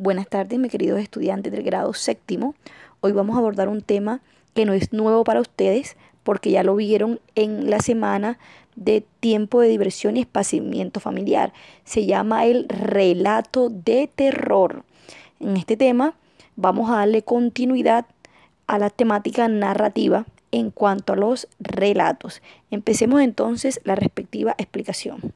Buenas tardes, mis queridos estudiantes del grado séptimo. Hoy vamos a abordar un tema que no es nuevo para ustedes porque ya lo vieron en la semana de tiempo de diversión y espaciamiento familiar. Se llama el relato de terror. En este tema vamos a darle continuidad a la temática narrativa en cuanto a los relatos. Empecemos entonces la respectiva explicación.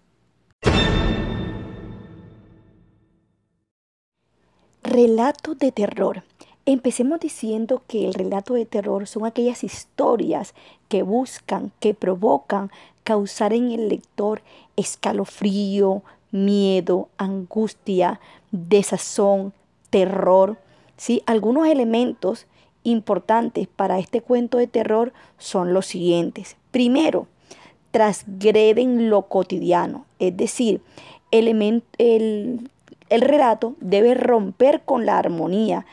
Relatos de terror. Empecemos diciendo que el relato de terror son aquellas historias que buscan, que provocan causar en el lector escalofrío, miedo, angustia, desazón, terror. ¿sí? Algunos elementos importantes para este cuento de terror son los siguientes. Primero, transgreden lo cotidiano, es decir, el, el relato debe romper con la armonía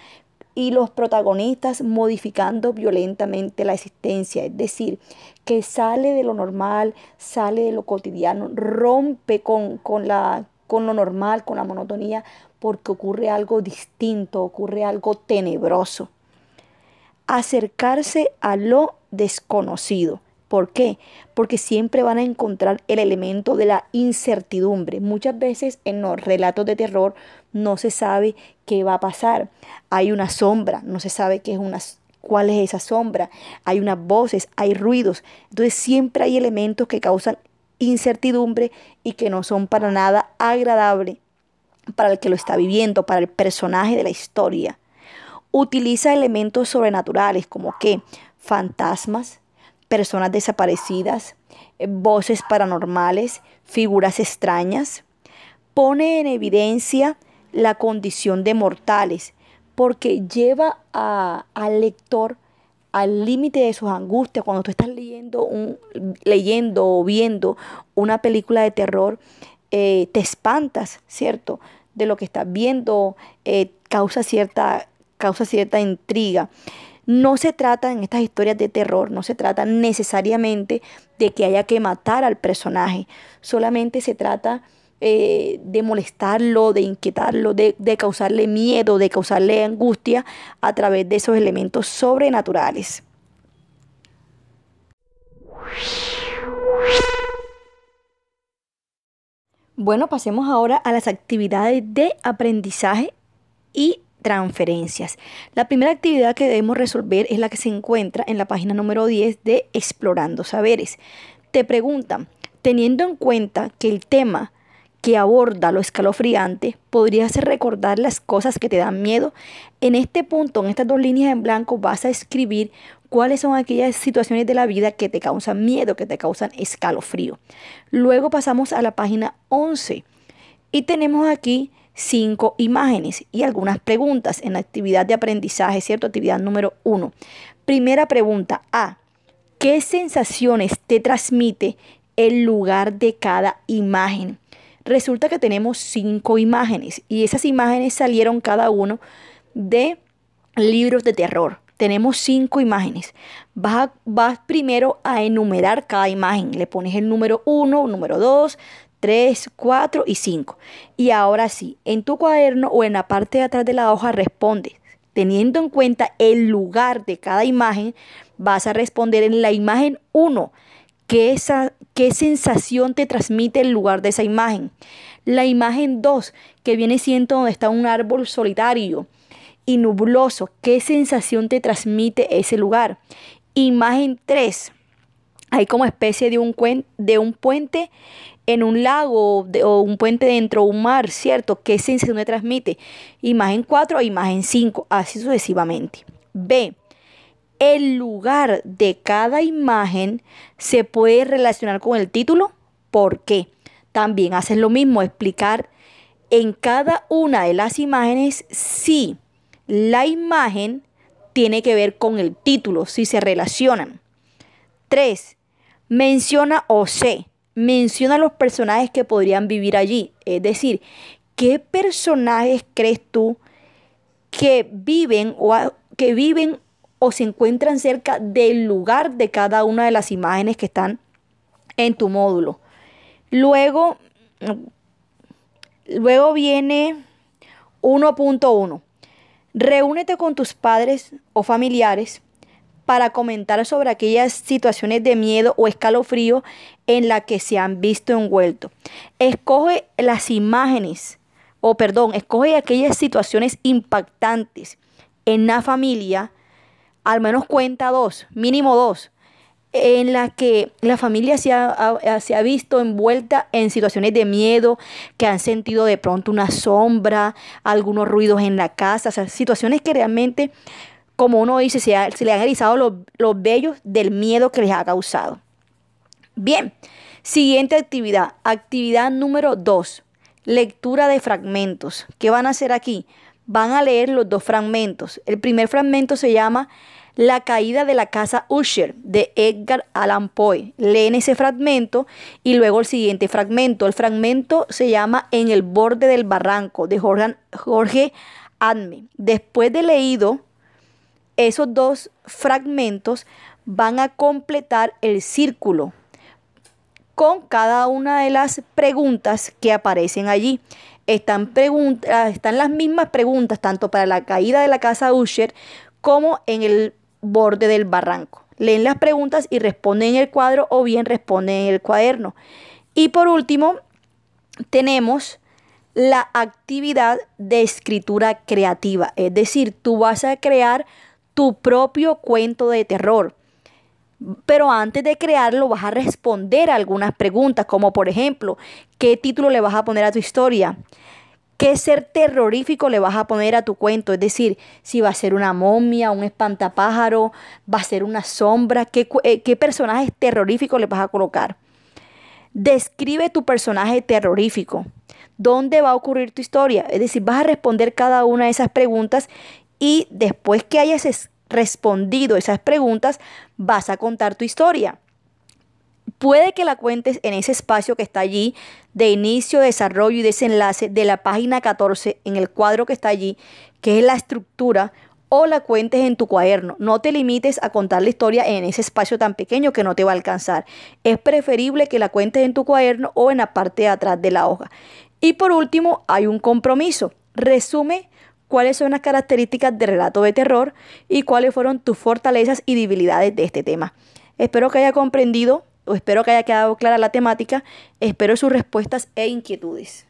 y los protagonistas modificando violentamente la existencia, es decir, que sale de lo normal, sale de lo cotidiano, rompe con, con, la, con lo normal, con la monotonía, porque ocurre algo distinto, ocurre algo tenebroso acercarse a lo desconocido. ¿Por qué? Porque siempre van a encontrar el elemento de la incertidumbre. Muchas veces en los relatos de terror no se sabe qué va a pasar. Hay una sombra, no se sabe qué es una, cuál es esa sombra. Hay unas voces, hay ruidos. Entonces siempre hay elementos que causan incertidumbre y que no son para nada agradables para el que lo está viviendo, para el personaje de la historia utiliza elementos sobrenaturales como que fantasmas, personas desaparecidas, eh, voces paranormales, figuras extrañas. Pone en evidencia la condición de mortales porque lleva al lector al límite de sus angustias. Cuando tú estás leyendo, leyendo o viendo una película de terror, eh, te espantas, ¿cierto? De lo que estás viendo, eh, causa cierta causa cierta intriga. No se trata en estas historias de terror, no se trata necesariamente de que haya que matar al personaje, solamente se trata eh, de molestarlo, de inquietarlo, de, de causarle miedo, de causarle angustia a través de esos elementos sobrenaturales. Bueno, pasemos ahora a las actividades de aprendizaje y transferencias. La primera actividad que debemos resolver es la que se encuentra en la página número 10 de Explorando Saberes. Te preguntan, teniendo en cuenta que el tema que aborda lo escalofriante podría ser recordar las cosas que te dan miedo. En este punto, en estas dos líneas en blanco, vas a escribir cuáles son aquellas situaciones de la vida que te causan miedo, que te causan escalofrío. Luego pasamos a la página 11 y tenemos aquí cinco imágenes y algunas preguntas en la actividad de aprendizaje, ¿cierto? Actividad número uno. Primera pregunta A. ¿Qué sensaciones te transmite el lugar de cada imagen? Resulta que tenemos cinco imágenes y esas imágenes salieron cada uno de libros de terror. Tenemos cinco imágenes. Vas, vas primero a enumerar cada imagen. Le pones el número uno, número dos, 3, 4 y 5. Y ahora sí, en tu cuaderno o en la parte de atrás de la hoja responde. Teniendo en cuenta el lugar de cada imagen, vas a responder en la imagen 1. ¿Qué, esa, ¿Qué sensación te transmite el lugar de esa imagen? La imagen 2, que viene siendo donde está un árbol solitario y nubloso. ¿Qué sensación te transmite ese lugar? Imagen 3. Hay como especie de un, de un puente en un lago o un puente dentro de un mar, ¿cierto? ¿Qué sensación me transmite? Imagen 4 a imagen 5, así sucesivamente. B. El lugar de cada imagen se puede relacionar con el título. ¿Por qué? También haces lo mismo, explicar en cada una de las imágenes si la imagen tiene que ver con el título, si se relacionan. 3. Menciona o sé menciona los personajes que podrían vivir allí. Es decir, ¿qué personajes crees tú que viven o que viven o se encuentran cerca del lugar de cada una de las imágenes que están en tu módulo? Luego, luego viene 1.1. Reúnete con tus padres o familiares para comentar sobre aquellas situaciones de miedo o escalofrío en las que se han visto envueltos. Escoge las imágenes, o perdón, escoge aquellas situaciones impactantes en la familia, al menos cuenta dos, mínimo dos, en las que la familia se ha, se ha, visto envuelta en situaciones de miedo, que han sentido de pronto una sombra, algunos ruidos en la casa, o situaciones que realmente como uno dice, se, le han erizado los, los vellos del miedo que les ha causado. Bien, siguiente actividad, actividad número 2, lectura de fragmentos. ¿Qué van a hacer aquí? Van a leer los dos fragmentos. El primer fragmento se llama La caída de la casa Usher de Edgar Allan Poe. Leen ese fragmento y luego el siguiente fragmento. El fragmento se llama En el borde del barranco de Jorge, Adme. Después de leído esos dos fragmentos van a completar el círculo con cada una de las preguntas que aparecen allí. Están, ah, están las mismas preguntas tanto para la caída de la casa Usher como en el borde del barranco. Leen las preguntas y responden en el cuadro o bien responden en el cuaderno. Y por último, tenemos la actividad de escritura creativa. Es decir, tú vas a crear tu propio cuento de terror. Pero antes de crearlo vas a responder a algunas preguntas, como por ejemplo, ¿qué título le vas a poner a tu historia? ¿Qué ser terrorífico le vas a poner a tu cuento? Es decir, si va a ser una momia, un espantapájaro, va a ser una sombra, ¿qué, eh, qué personajes terroríficos le vas a colocar? Describe tu personaje terrorífico. ¿Dónde va a ocurrir tu historia? Es decir, vas a responder cada una de esas preguntas y después que hayas respondido esas preguntas, vas a contar tu historia. Puede que la cuentes en ese espacio que está allí de inicio, desarrollo y desenlace de la página 14 en el cuadro que está allí, que es la estructura, o la cuentes en tu cuaderno. No te limites a contar la historia en ese espacio tan pequeño que no te va a alcanzar. Es preferible que la cuentes en tu cuaderno o en la parte de atrás de la hoja. Y por último, hay un compromiso. Resume cuáles son las características de relato de terror y cuáles fueron tus fortalezas y debilidades de este tema. Espero que haya comprendido o espero que haya quedado clara la temática. Espero sus respuestas e inquietudes.